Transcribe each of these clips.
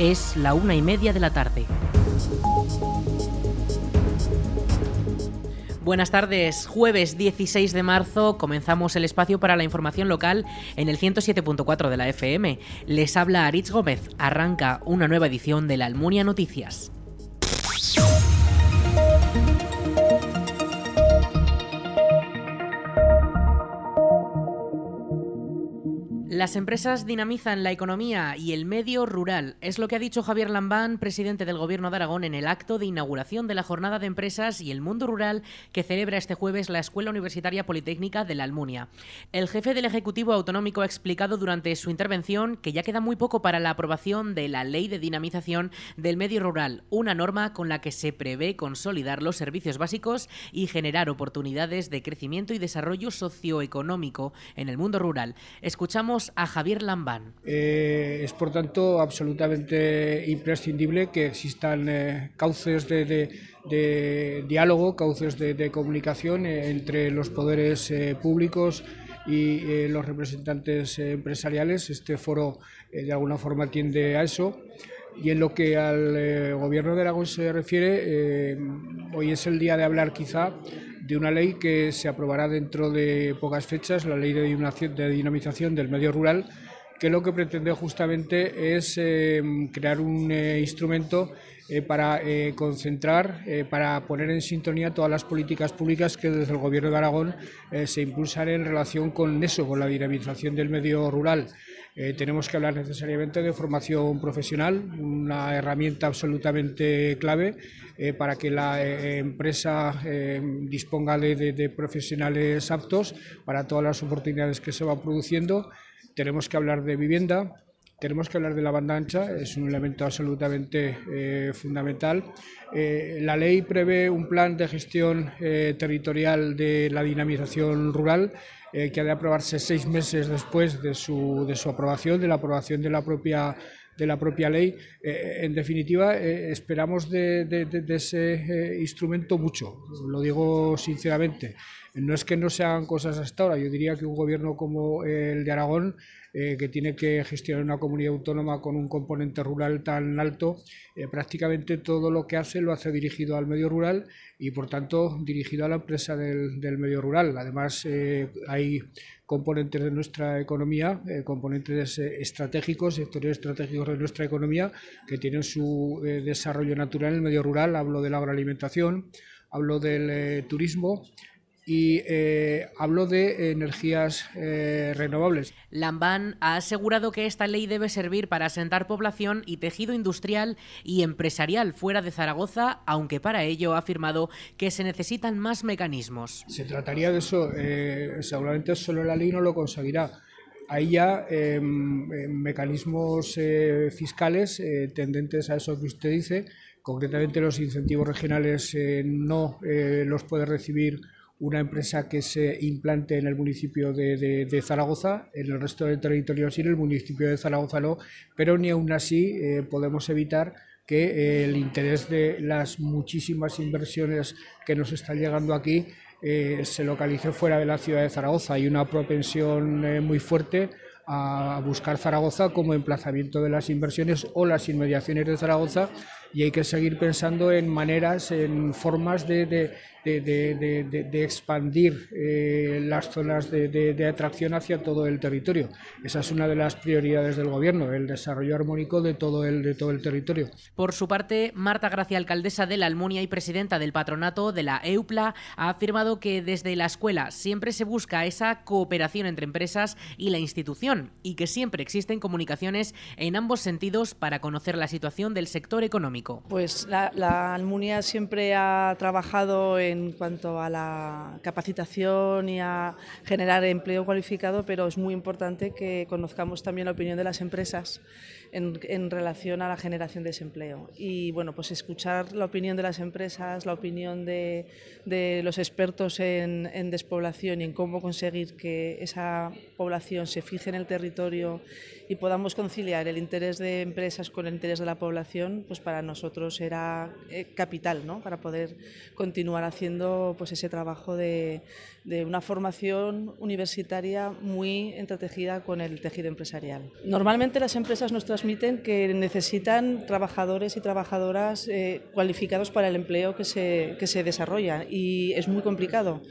Es la una y media de la tarde. Buenas tardes, jueves 16 de marzo comenzamos el espacio para la información local en el 107.4 de la FM. Les habla Aritz Gómez, arranca una nueva edición de la Almunia Noticias. Las empresas dinamizan la economía y el medio rural. Es lo que ha dicho Javier Lambán, presidente del Gobierno de Aragón, en el acto de inauguración de la Jornada de Empresas y el Mundo Rural que celebra este jueves la Escuela Universitaria Politécnica de la Almunia. El jefe del Ejecutivo Autonómico ha explicado durante su intervención que ya queda muy poco para la aprobación de la Ley de Dinamización del Medio Rural, una norma con la que se prevé consolidar los servicios básicos y generar oportunidades de crecimiento y desarrollo socioeconómico en el mundo rural. Escuchamos a Javier Lambán. Eh, es por tanto absolutamente imprescindible que existan eh, cauces de, diálogo, cauces de, comunicación eh, entre los poderes públicos y los representantes empresariales. Este foro de alguna forma tiende a eso. Y en lo que al gobierno de Aragón se refiere, hoy es el día de hablar quizá de una ley que se aprobará dentro de pocas fechas, la ley de dinamización del medio rural, que lo que pretende justamente es eh, crear un eh, instrumento eh, para concentrar, para poner en sintonía todas las políticas públicas que desde el Gobierno de Aragón se impulsan en relación con eso, con la dinamización del medio rural. Eh, tenemos que hablar necesariamente de formación profesional, una herramienta absolutamente clave eh, para que la eh, empresa disponga de, profesionales aptos para todas las oportunidades que se van produciendo. Tenemos que hablar de vivienda, tenemos que hablar de la banda ancha, es un elemento absolutamente fundamental. la ley prevé un plan de gestión territorial de la dinamización rural eh, que ha de aprobarse seis meses después de su, de su aprobación, de la aprobación de la propia de la propia ley. Eh, en definitiva, eh, esperamos de, ese instrumento mucho, lo digo sinceramente. No es que no se hagan cosas hasta ahora, yo diría que un gobierno como el de Aragón eh, que tiene que gestionar una comunidad autónoma con un componente rural tan alto, eh, prácticamente todo lo que hace lo hace dirigido al medio rural y por tanto dirigido a la empresa del, medio rural. Además, eh, hay componentes de nuestra economía, componentes estratégicos, sectores estratégicos de nuestra economía que tienen su desarrollo natural en el medio rural. Hablo de la agroalimentación, hablo del turismo y eh, hablo de energías eh, renovables. Lambán ha asegurado que esta ley debe servir para asentar población y tejido industrial y empresarial fuera de Zaragoza, aunque para ello ha afirmado que se necesitan más mecanismos. Se trataría de eso, eh, seguramente solo la ley no lo conseguirá. Hay ya em, em, mecanismos fiscales tendentes a eso que usted dice, concretamente los incentivos regionales no los puede recibir una empresa que se implante en el municipio de, Zaragoza, en el resto del territorio sí, en el municipio de Zaragoza no, pero ni aún así eh, podemos evitar que eh, el interés de las muchísimas inversiones que nos están llegando aquí eh, se localice fuera de la ciudad de Zaragoza. Hay una propensión muy fuerte a buscar Zaragoza como emplazamiento de las inversiones o las inmediaciones de Zaragoza y hay que seguir pensando en maneras, en formas de, de, expandir eh, las zonas de, atracción hacia todo el territorio. Esa es una de las prioridades del Gobierno, el desarrollo armónico de todo el, de todo el territorio. Por su parte, Marta Gracia, alcaldesa de la Almunia y presidenta del patronato de la EUPLA, ha afirmado que desde la escuela siempre se busca esa cooperación entre empresas y la institución y que siempre existen comunicaciones en ambos sentidos para conocer la situación del sector económico. Pues la, la Almunia siempre ha trabajado en en cuanto a la capacitación y a generar empleo cualificado, pero es muy importante que conozcamos también la opinión de las empresas en, relación a la generación de ese empleo. Y bueno, pues escuchar la opinión de las empresas, la opinión de, los expertos en, en, despoblación y en cómo conseguir que esa población se fije en el territorio y podamos conciliar el interés de empresas con el interés de la población, pues para nosotros era eh, capital, ¿no? Para poder continuar haciendo pues, ese trabajo de, de una formación universitaria muy entretejida con el tejido empresarial. Normalmente las empresas nos transmiten que necesitan trabajadores y trabajadoras eh, cualificados para el empleo que se, que se desarrolla y es muy complicado.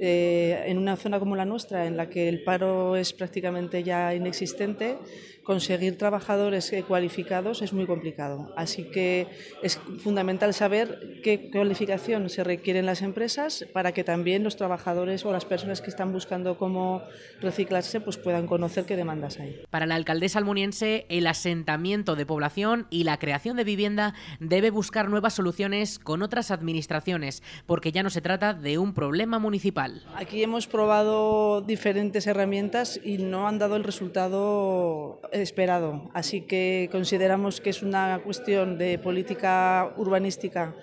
Eh, en una zona como la nuestra, en la que el paro es prácticamente ya inexistente, conseguir trabajadores eh, cualificados es muy complicado. Así que es fundamental saber qué cualificación se requiere en las empresas para que también los trabajadores o las personas que están buscando cómo reciclarse pues puedan conocer qué demandas hay. Para la alcaldesa almuniense, el asentamiento de población y la creación de vivienda debe buscar nuevas soluciones con otras administraciones, porque ya no se trata de un problema municipal. Aquí hemos probado diferentes herramientas y no han dado el resultado esperado. Así que consideramos que es una cuestión de política urbanística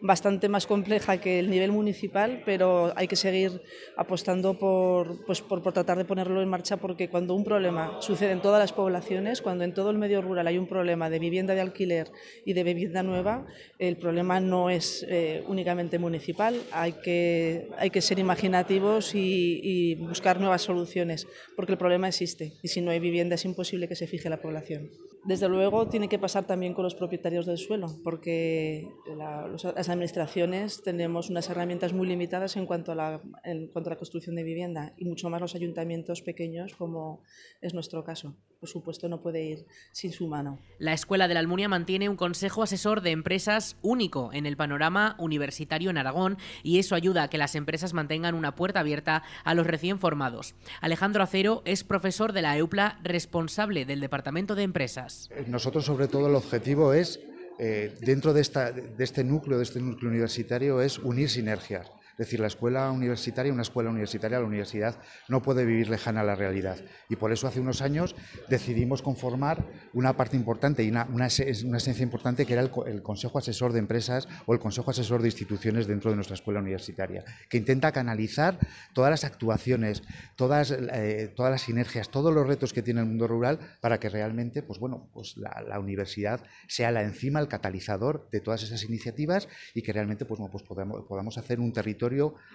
bastante más compleja que el nivel municipal, pero hay que seguir apostando por, pues, por, tratar de ponerlo en marcha porque cuando un problema sucede en todas las poblaciones, cuando en todo el medio rural hay un problema de vivienda de alquiler y de vivienda nueva, el problema no es eh, únicamente municipal, hay que, hay que ser imaginativos y, y buscar nuevas soluciones, porque el problema existe y si no hay vivienda es imposible que se fije la población. Desde luego tiene que pasar también con los propietarios del suelo, porque la, las administraciones tenemos unas herramientas muy limitadas en cuanto, a la, en cuanto a la construcción de vivienda y mucho más los ayuntamientos pequeños, como es nuestro caso. Por supuesto, no puede ir sin su mano. La Escuela de la Almunia mantiene un consejo asesor de empresas único en el panorama universitario en Aragón y eso ayuda a que las empresas mantengan una puerta abierta a los recién formados. Alejandro Acero es profesor de la EUPLA responsable del Departamento de Empresas. Nosotros, sobre todo, el objetivo es, eh, dentro de, esta, de este núcleo, de este núcleo universitario, es unir sinergias. Es decir, la escuela universitaria, una escuela universitaria, la universidad no puede vivir lejana a la realidad. Y por eso hace unos años decidimos conformar una parte importante y una, una, esencia importante que era el, Consejo Asesor de Empresas o el Consejo Asesor de Instituciones dentro de nuestra escuela universitaria, que intenta canalizar todas las actuaciones, todas, eh, todas las sinergias, todos los retos que tiene el mundo rural para que realmente pues bueno, pues la, universidad sea la encima, el catalizador de todas esas iniciativas y que realmente pues, pues podamos, podamos hacer un territorio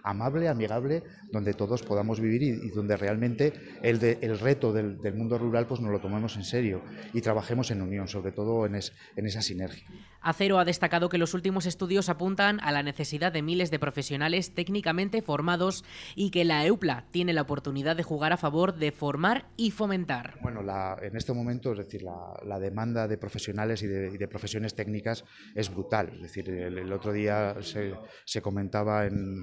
amable, amigable, donde todos podamos vivir y, donde realmente el, el reto del, mundo rural pues nos lo tomemos en serio y trabajemos en unión, sobre todo en, en esa sinergia. Acero ha destacado que los últimos estudios apuntan a la necesidad de miles de profesionales técnicamente formados y que la EUPLA tiene la oportunidad de jugar a favor de formar y fomentar. Bueno, en este momento, es decir, la, demanda de profesionales y de, profesiones técnicas es brutal. Es decir, el, otro día se, se comentaba en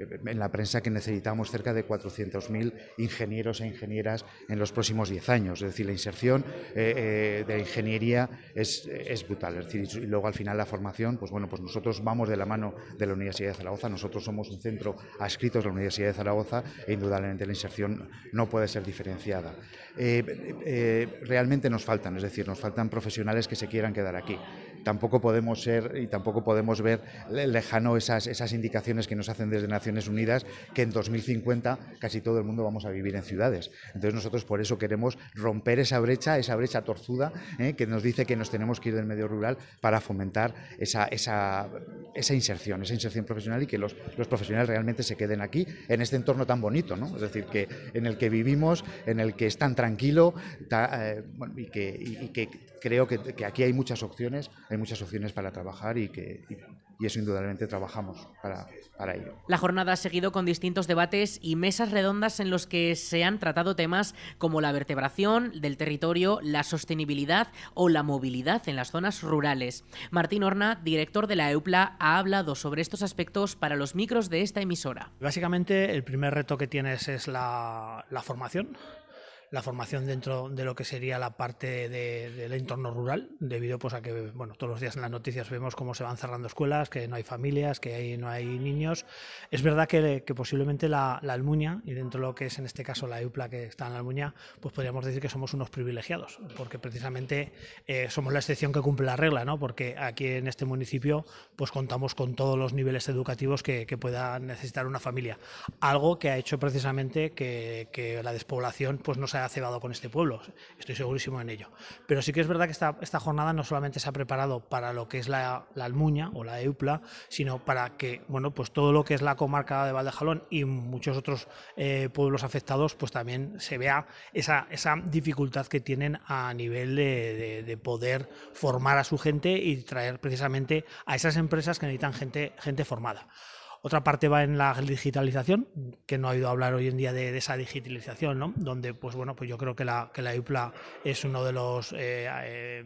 en la prensa que necesitamos cerca de 400.000 ingenieros e ingenieras en los próximos 10 años. Es decir, la inserción eh, eh, de ingeniería es, brutal. Es decir, y luego al final la formación, pues bueno, pues nosotros vamos de la mano de la Universidad de Zaragoza, nosotros somos un centro adscrito a la Universidad de Zaragoza e indudablemente la inserción no puede ser diferenciada. Eh, realmente nos faltan, es decir, nos faltan profesionales que se quieran quedar aquí tampoco podemos ser y tampoco podemos ver lejano esas, esas indicaciones que nos hacen desde Naciones Unidas que en 2050 casi todo el mundo vamos a vivir en ciudades. Entonces nosotros por eso queremos romper esa brecha, esa brecha torzuda ¿eh? que nos dice que nos tenemos que ir del medio rural para fomentar esa, esa, esa inserción, esa inserción profesional y que los, los, profesionales realmente se queden aquí en este entorno tan bonito, ¿no? Es decir, que en el que vivimos, en el que es tan tranquilo eh, y, que, y, que creo que, que aquí hay muchas opciones hay muchas opciones para trabajar y que y, eso indudablemente trabajamos para, para ello. La jornada ha seguido con distintos debates y mesas redondas en los que se han tratado temas como la vertebración del territorio, la sostenibilidad o la movilidad en las zonas rurales. Martín Horna, director de la EUPLA, ha hablado sobre estos aspectos para los micros de esta emisora. Básicamente, el primer reto que tienes es la, la formación la formación dentro de lo que sería la parte del entorno rural, debido pues a que bueno, todos los días en las noticias vemos cómo se van cerrando escuelas, que no hay familias, que hay, no hay niños. Es verdad que, posiblemente la, Almuña, y dentro de lo que es en este caso la EUPLA que está en la Almuña, pues podríamos decir que somos unos privilegiados, porque precisamente eh, somos la excepción que cumple la regla, ¿no? porque aquí en este municipio pues contamos con todos los niveles educativos que, que pueda necesitar una familia. Algo que ha hecho precisamente que, que la despoblación pues no se haya cebado con este pueblo, estoy segurísimo en ello. Pero sí que es verdad que esta, esta jornada no solamente se ha preparado para lo que es la, Almuña o la EUPLA, sino para que bueno, pues todo lo que es la comarca de Valdejalón y muchos otros eh, pueblos afectados, pues también se vea esa, esa dificultad que tienen a nivel de, de, poder formar a su gente y traer precisamente a esas empresas que necesitan gente, gente formada. Otra parte va en la digitalización, que no ha oído hablar hoy en día de, esa digitalización, ¿no? Donde, pues bueno, pues yo creo que la, que la IUPLA es uno de los eh, eh,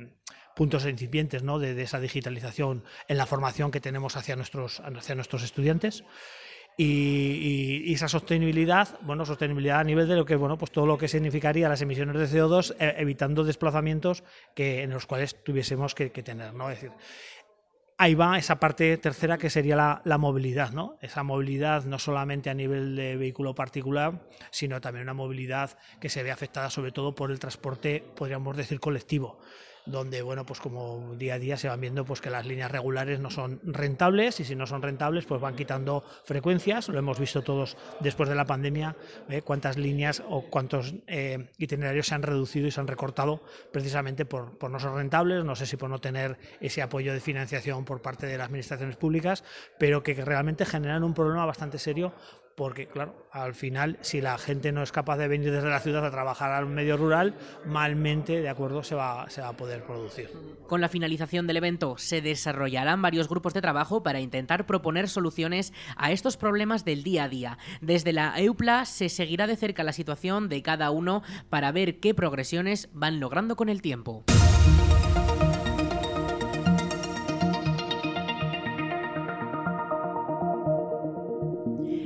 puntos incipientes ¿no? de, esa digitalización en la formación que tenemos hacia nuestros, hacia nuestros estudiantes. Y, esa sostenibilidad, bueno, sostenibilidad a nivel de lo que, bueno, pues todo lo que significaría las emisiones de CO2, eh, evitando desplazamientos que, en los cuales tuviésemos que, que tener, ¿no? Es decir, ahí va esa parte tercera que sería la, movilidad, ¿no? Esa movilidad no solamente a nivel de vehículo particular, sino también una movilidad que se ve afectada sobre todo por el transporte, podríamos decir, colectivo donde, bueno, pues como día a día se van viendo pues que las líneas regulares no son rentables y si no son rentables, pues van quitando frecuencias. Lo hemos visto todos después de la pandemia, ¿eh? cuántas líneas o cuántos eh, itinerarios se han reducido y se han recortado precisamente por, por no ser rentables, no sé si por no tener ese apoyo de financiación por parte de las administraciones públicas, pero que realmente generan un problema bastante serio porque claro, al final si la gente no es capaz de venir desde la ciudad a trabajar al medio rural, malmente, de acuerdo, se va, se va a poder producir. Con la finalización del evento se desarrollarán varios grupos de trabajo para intentar proponer soluciones a estos problemas del día a día. Desde la EUPLA se seguirá de cerca la situación de cada uno para ver qué progresiones van logrando con el tiempo.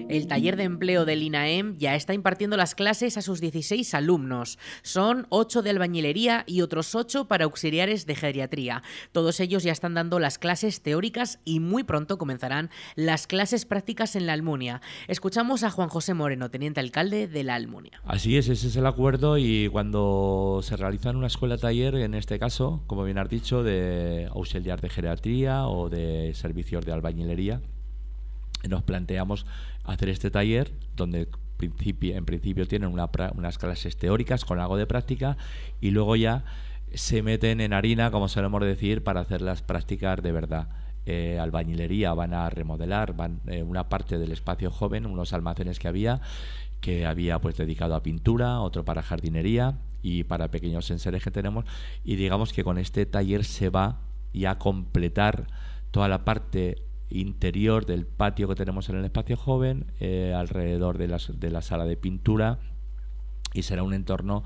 El taller de empleo del INAEM ya está impartiendo las clases a sus 16 alumnos. Son 8 de albañilería y otros 8 para auxiliares de geriatría. Todos ellos ya están dando las clases teóricas y muy pronto comenzarán las clases prácticas en la Almunia. Escuchamos a Juan José Moreno, teniente alcalde de la Almunia. Así es, ese es el acuerdo y cuando se realiza en una escuela taller, en este caso, como bien has dicho, de auxiliar de geriatría o de servicios de albañilería, nos planteamos hacer este taller donde en principio tienen unas clases teóricas con algo de práctica y luego ya se meten en harina, como solemos decir, para hacer las prácticas de verdad. Eh, albañilería van a remodelar van eh, una parte del espacio joven, unos almacenes que había, que había pues dedicado a pintura, otro para jardinería y para pequeños sensores que tenemos. Y digamos que con este taller se va ya a completar toda la parte interior del patio que tenemos en el espacio joven, eh, alrededor de, de, la sala de pintura y será un entorno,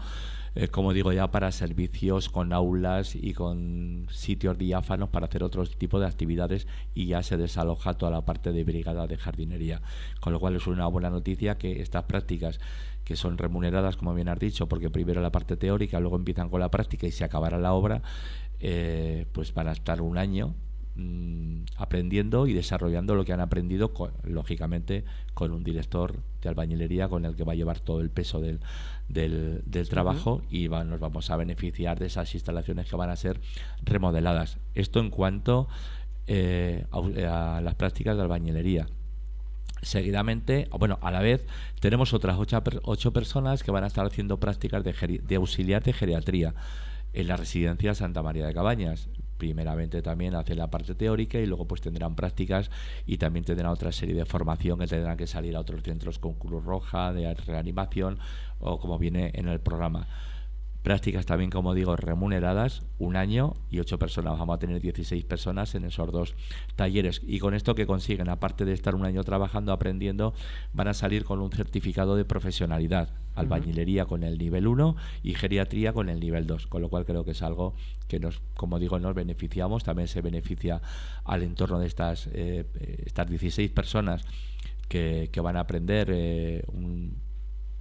eh, como digo ya, para servicios con aulas y con sitios diáfanos para hacer otro tipo de actividades y ya se desaloja toda la parte de brigada de jardinería. Con lo cual es una buena noticia que estas prácticas que son remuneradas, como bien has dicho, porque primero la parte teórica, luego empiezan con la práctica y se acabará la obra, eh, pues van a estar un año Mm, aprendiendo y desarrollando lo que han aprendido, lógicamente, con un director de albañilería con el que va a llevar todo el peso del, del, trabajo y nos vamos a beneficiar de esas instalaciones que van a ser remodeladas. Esto en cuanto eh, a, las prácticas de albañilería. Seguidamente, bueno, a la vez tenemos otras ocho, ocho, personas que van a estar haciendo prácticas de, de auxiliar de geriatría en la residencia Santa María de Cabañas primeramente también hacen la parte teórica y luego pues tendrán prácticas y también tendrán otra serie de formación que tendrán que salir a otros centros con Cruz Roja, de reanimación o como viene en el programa prácticas también, como digo, remuneradas, un año y ocho personas. Vamos a tener 16 personas en esos dos talleres. Y con esto que consiguen, aparte de estar un año trabajando, aprendiendo, van a salir con un certificado de profesionalidad. Albañilería con el nivel 1 y geriatría con el nivel 2. Con lo cual creo que es algo que nos, como digo, nos beneficiamos. También se beneficia al entorno de estas, eh, estas 16 personas que, que van a aprender eh, un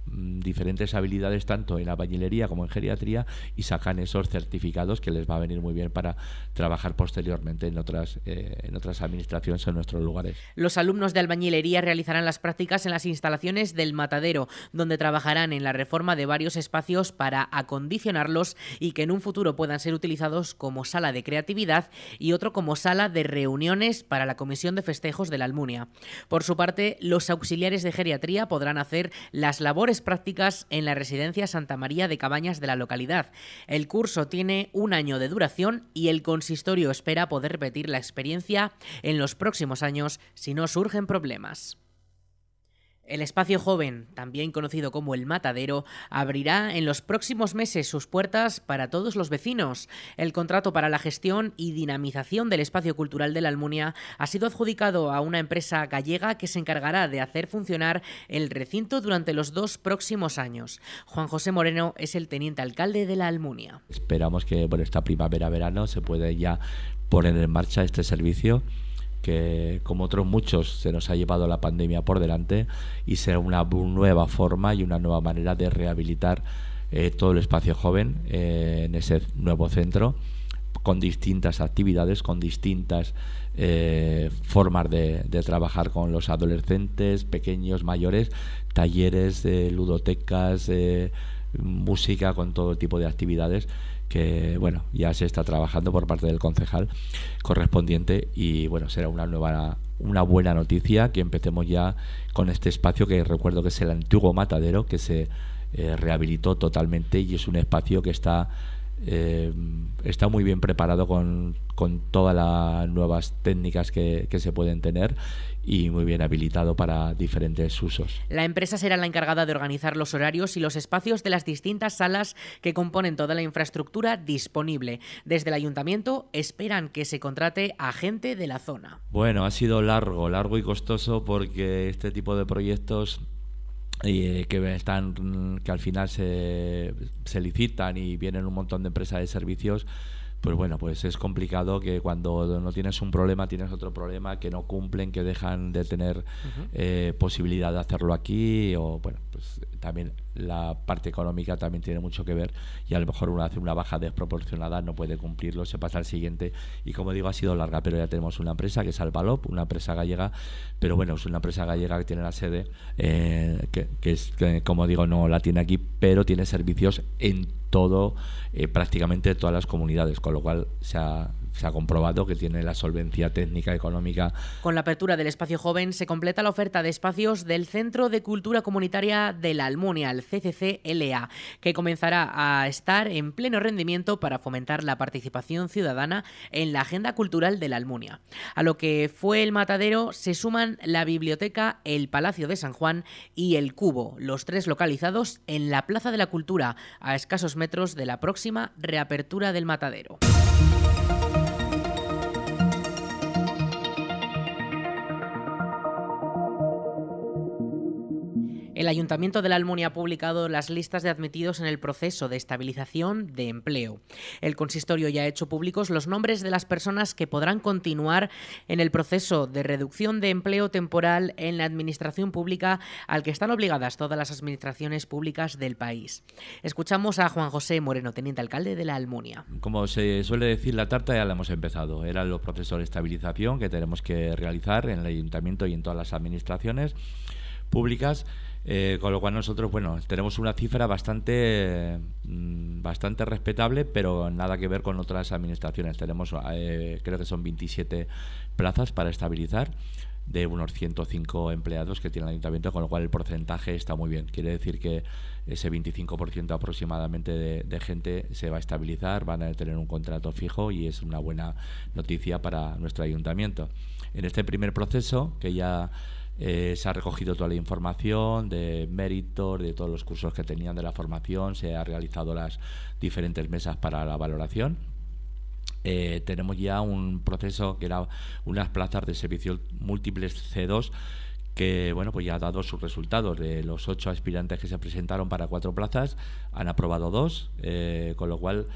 diferentes habilidades tanto en la bañilería como en geriatría y sacan esos certificados que les va a venir muy bien para trabajar posteriormente en otras, eh, en otras administraciones en nuestros lugares. Los alumnos de albañilería realizarán las prácticas en las instalaciones del matadero, donde trabajarán en la reforma de varios espacios para acondicionarlos y que en un futuro puedan ser utilizados como sala de creatividad y otro como sala de reuniones para la Comisión de Festejos de la Almunia. Por su parte, los auxiliares de geriatría podrán hacer las labores prácticas en la residencia Santa María de Cabañas de la localidad. El curso tiene un año de duración y el consistorio espera poder repetir la experiencia en los próximos años si no surgen problemas. El espacio joven, también conocido como el Matadero, abrirá en los próximos meses sus puertas para todos los vecinos. El contrato para la gestión y dinamización del espacio cultural de la Almunia ha sido adjudicado a una empresa gallega que se encargará de hacer funcionar el recinto durante los dos próximos años. Juan José Moreno es el teniente alcalde de la Almunia. Esperamos que por esta primavera-verano se pueda ya poner en marcha este servicio que como otros muchos se nos ha llevado la pandemia por delante y será una nueva forma y una nueva manera de rehabilitar eh, todo el espacio joven eh, en ese nuevo centro con distintas actividades, con distintas eh, formas de, de, trabajar con los adolescentes, pequeños, mayores, talleres, ludotecas, música, con todo tipo de actividades que bueno, ya se está trabajando por parte del concejal correspondiente y bueno, será una nueva una buena noticia que empecemos ya con este espacio que recuerdo que es el antiguo matadero que se eh, rehabilitó totalmente y es un espacio que está eh, está muy bien preparado con, con todas las nuevas técnicas que, que, se pueden tener y muy bien habilitado para diferentes usos. La empresa será la encargada de organizar los horarios y los espacios de las distintas salas que componen toda la infraestructura disponible. Desde el ayuntamiento esperan que se contrate a gente de la zona. Bueno, ha sido largo, largo y costoso porque este tipo de proyectos y eh, que están que al final se, se licitan y vienen un montón de empresas de servicios pues bueno, pues es complicado que cuando no tienes un problema tienes otro problema, que no cumplen, que dejan de tener eh, posibilidad de hacerlo aquí, o bueno, pues también la parte económica también tiene mucho que ver y a lo mejor uno hace una baja desproporcionada, no puede cumplirlo, se pasa al siguiente. Y como digo ha sido larga, pero ya tenemos una empresa que es Albalop, una empresa gallega, pero bueno, es una empresa gallega que tiene la sede, eh, que, es, como digo, no la tiene aquí, pero tiene servicios en todo, eh, prácticamente todas las comunidades, con lo cual se ha, se ha comprobado que tiene la solvencia técnica económica. Con la apertura del espacio joven se completa la oferta de espacios del Centro de Cultura Comunitaria de la Almunia, el CCCLA, que comenzará a estar en pleno rendimiento para fomentar la participación ciudadana en la agenda cultural de la Almunia. A lo que fue el matadero se suman la biblioteca, el Palacio de San Juan y el Cubo, los tres localizados en la Plaza de la Cultura, a escasos metros de la próxima reapertura del matadero. El Ayuntamiento de la Almunia ha publicado las listas de admitidos en el proceso de estabilización de empleo. El consistorio ya ha hecho públicos los nombres de las personas que podrán continuar en el proceso de reducción de empleo temporal en la administración pública al que están obligadas todas las administraciones públicas del país. Escuchamos a Juan José Moreno, teniente alcalde de la Almunia. Como se suele decir, la tarta ya la hemos empezado. Eran los procesos de estabilización que tenemos que realizar en el ayuntamiento y en todas las administraciones públicas eh, con lo cual nosotros, bueno, tenemos una cifra bastante, mm, bastante respetable, pero nada que ver con otras administraciones. Tenemos, eh, creo que son 27 plazas para estabilizar de unos 105 empleados que tiene el ayuntamiento, con lo cual el porcentaje está muy bien. Quiere decir que ese 25% aproximadamente de, de, gente se va a estabilizar, van a tener un contrato fijo y es una buena noticia para nuestro ayuntamiento. En este primer proceso, que ya eh, se ha recogido toda la información de méritos, de todos los cursos que tenían de la formación, se ha realizado las diferentes mesas para la valoración. Eh, tenemos ya un proceso que era unas plazas de servicio múltiples C2 que bueno pues ya ha dado sus resultados de los ocho aspirantes que se presentaron para cuatro plazas han aprobado dos eh, con lo cual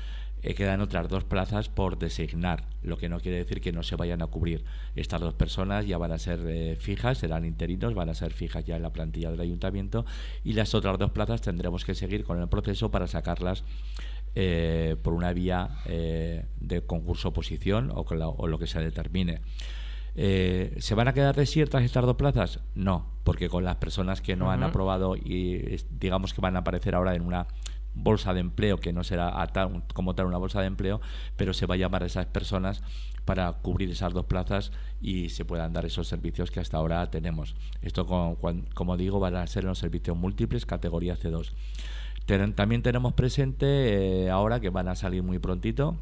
eh, quedan otras dos plazas por designar, lo que no quiere decir que no se vayan a cubrir. Estas dos personas ya van a ser eh, fijas, serán interinos, van a ser fijas ya en la plantilla del ayuntamiento y las otras dos plazas tendremos que seguir con el proceso para sacarlas eh, por una vía de concurso oposición o, o, lo que se determine. ¿Se van a quedar desiertas estas dos plazas? No, porque con las personas que no han aprobado y digamos que van a aparecer ahora en una bolsa de empleo, que no será como tal una bolsa de empleo, pero se va a llamar a esas personas para cubrir esas dos plazas y se puedan dar esos servicios que hasta ahora tenemos. Esto, como, digo, van a ser los servicios múltiples, categoría C2. también tenemos presente eh, ahora que van a salir muy prontito,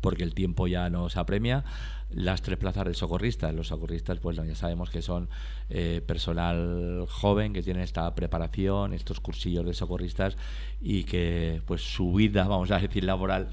porque el tiempo ya nos apremia, las tres plazas de socorristas. Los socorristas, pues ya sabemos que son eh, personal joven que tiene esta preparación, estos cursillos de socorristas y que pues su vida, vamos a decir, laboral,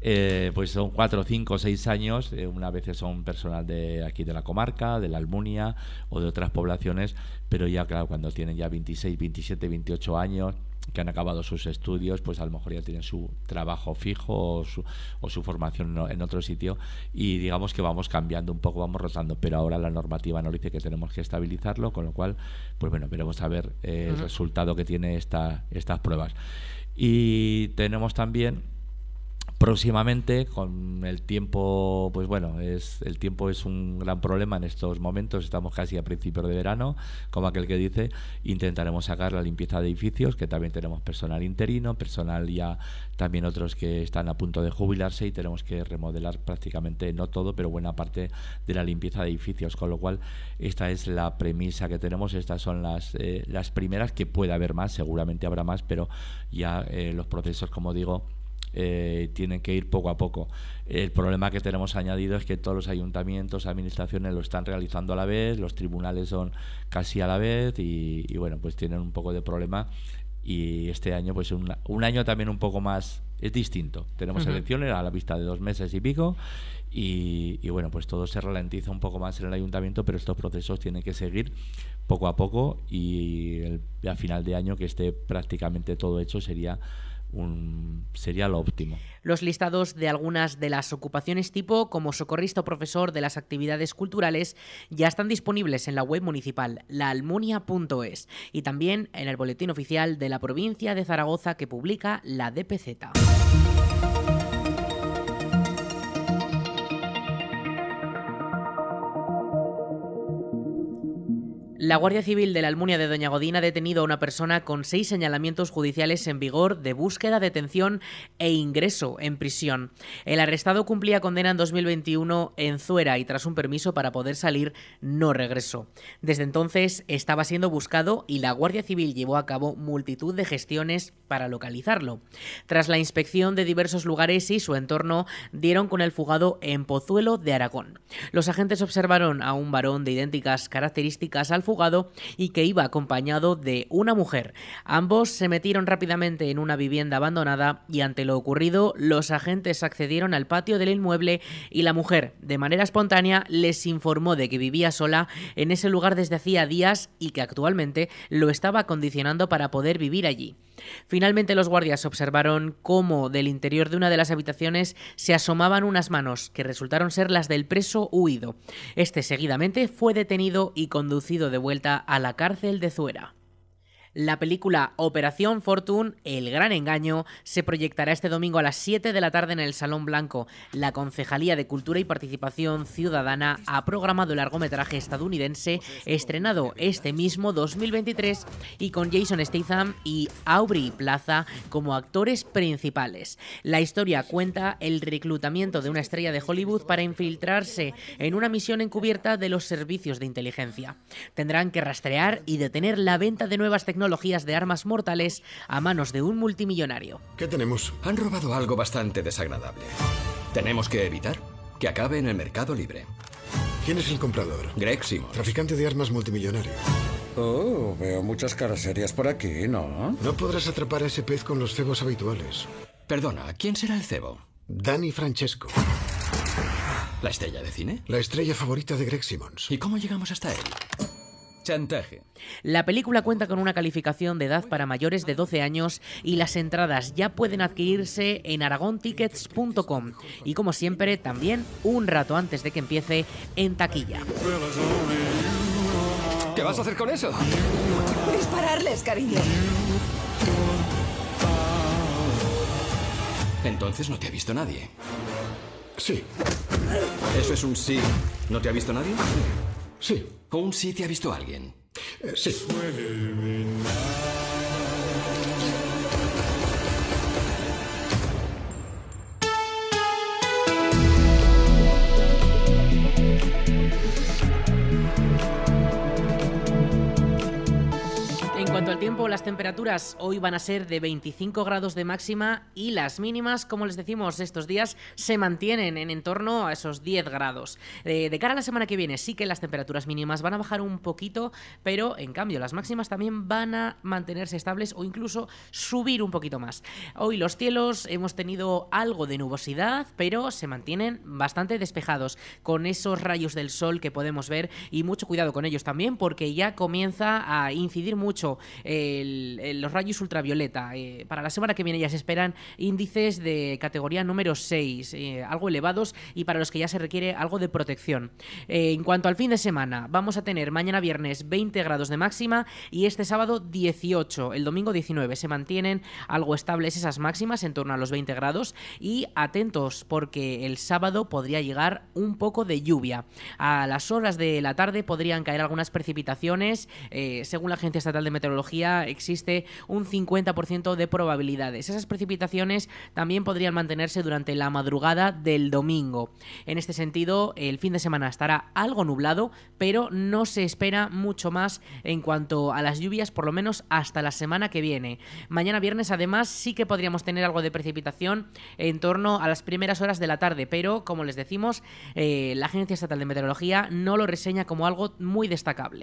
eh, pues son cuatro, cinco, seis años. Eh, una vez son personal de aquí de la comarca, de la Almunia o de otras poblaciones, pero ya claro, cuando tienen ya 26, 27, 28 años, que han acabado sus estudios, pues a lo mejor ya tienen su trabajo fijo o su, o su formación en otro sitio. Y digamos que vamos cambiando un poco, vamos rotando, pero ahora la normativa nos dice que tenemos que estabilizarlo, con lo cual, pues bueno, veremos a ver eh, el resultado que tiene esta, estas pruebas. Y tenemos también próximamente con el tiempo pues bueno es el tiempo es un gran problema en estos momentos. Estamos casi a principios de verano como aquel que dice. Intentaremos sacar la limpieza de edificios que también tenemos personal interino personal ya también otros que están a punto de jubilarse y tenemos que remodelar prácticamente no todo pero buena parte de la limpieza de edificios. Con lo cual esta es la premisa que tenemos. Estas son las eh, las primeras que puede haber más seguramente habrá más pero ya eh, los procesos como digo eh, tienen que ir poco a poco. El problema que tenemos añadido es que todos los ayuntamientos, administraciones lo están realizando a la vez, los tribunales son casi a la vez y, bueno, pues tienen un poco de problema y este año pues un, un año también un poco más es distinto. Tenemos elecciones a la vista de dos meses y pico y, y, bueno, pues todo se ralentiza un poco más en el ayuntamiento, pero estos procesos tienen que seguir poco a poco y el, a final de año que esté prácticamente todo hecho sería sería lo óptimo. Los listados de algunas de las ocupaciones tipo como socorrista o profesor de las actividades culturales ya están disponibles en la web municipal laalmunia.es y también en el boletín oficial de la provincia de Zaragoza que publica la DPZ. La Guardia Civil de la Almunia de Doña Godina ha detenido a una persona con seis señalamientos judiciales en vigor de búsqueda, detención e ingreso en prisión. El arrestado cumplía condena en 2021 en Zuera y tras un permiso para poder salir no regresó. Desde entonces estaba siendo buscado y la Guardia Civil llevó a cabo multitud de gestiones para localizarlo. Tras la inspección de diversos lugares y su entorno, dieron con el fugado en Pozuelo de Aragón. Los agentes observaron a un varón de idénticas características al y que iba acompañado de una mujer. Ambos se metieron rápidamente en una vivienda abandonada y ante lo ocurrido los agentes accedieron al patio del inmueble y la mujer, de manera espontánea, les informó de que vivía sola en ese lugar desde hacía días y que actualmente lo estaba condicionando para poder vivir allí. Finalmente los guardias observaron cómo del interior de una de las habitaciones se asomaban unas manos que resultaron ser las del preso huido. Este seguidamente fue detenido y conducido de vuelta a la cárcel de Zuera. La película Operación Fortune, El Gran Engaño, se proyectará este domingo a las 7 de la tarde en el Salón Blanco. La Concejalía de Cultura y Participación Ciudadana ha programado el largometraje estadounidense estrenado este mismo 2023 y con Jason Statham y Aubrey Plaza como actores principales. La historia cuenta el reclutamiento de una estrella de Hollywood para infiltrarse en una misión encubierta de los servicios de inteligencia. Tendrán que rastrear y detener la venta de nuevas tecnologías tecnologías de armas mortales a manos de un multimillonario. ¿Qué tenemos? Han robado algo bastante desagradable. Tenemos que evitar que acabe en el mercado libre. ¿Quién es el comprador? Greg Simon. Traficante de armas multimillonario. Oh, veo muchas caras serias por aquí, ¿no? No podrás atrapar a ese pez con los cebos habituales. Perdona, ¿quién será el cebo? Danny Francesco. ¿La estrella de cine? La estrella favorita de Greg Simmons. ¿Y cómo llegamos hasta él? Chantaje. La película cuenta con una calificación de edad para mayores de 12 años y las entradas ya pueden adquirirse en aragontickets.com y como siempre también un rato antes de que empiece en taquilla. ¿Qué vas a hacer con eso? Dispararles, cariño. Entonces no te ha visto nadie. Sí. ¿Eso es un sí? ¿No te ha visto nadie? Sí. ¿O un sí te ha visto alguien? Eh, sí. Tiempo, las temperaturas hoy van a ser de 25 grados de máxima y las mínimas, como les decimos estos días, se mantienen en, torno a esos 10 grados. Eh, de cara a la semana que viene, sí que las temperaturas mínimas van a bajar un poquito, pero en cambio las máximas también van a mantenerse estables o incluso subir un poquito más. Hoy los cielos hemos tenido algo de nubosidad, pero se mantienen bastante despejados con esos rayos del sol que podemos ver y mucho cuidado con ellos también porque ya comienza a incidir mucho los rayos ultravioleta. Eh, para la semana que viene ya se esperan índices de categoría número 6, eh, algo elevados y para los que ya se requiere algo de protección. Eh, en cuanto al fin de semana, vamos a tener mañana viernes 20 grados de máxima y este sábado 18, el domingo 19. Se mantienen algo estables esas máximas en torno a los 20 grados y atentos porque el sábado podría llegar un poco de lluvia. A las horas de la tarde podrían caer algunas precipitaciones. según la Agencia Estatal de Meteorología existe un 50% de probabilidades. Esas precipitaciones también podrían mantenerse durante la madrugada del domingo. En este sentido, el fin de semana estará algo nublado, pero no se espera mucho más en cuanto a las lluvias, por lo menos hasta la semana que viene. Mañana viernes, además, sí que podríamos tener algo de precipitación en torno a las primeras horas de la tarde, pero como les decimos, eh, la Agencia Estatal de Meteorología no lo reseña como algo muy destacable.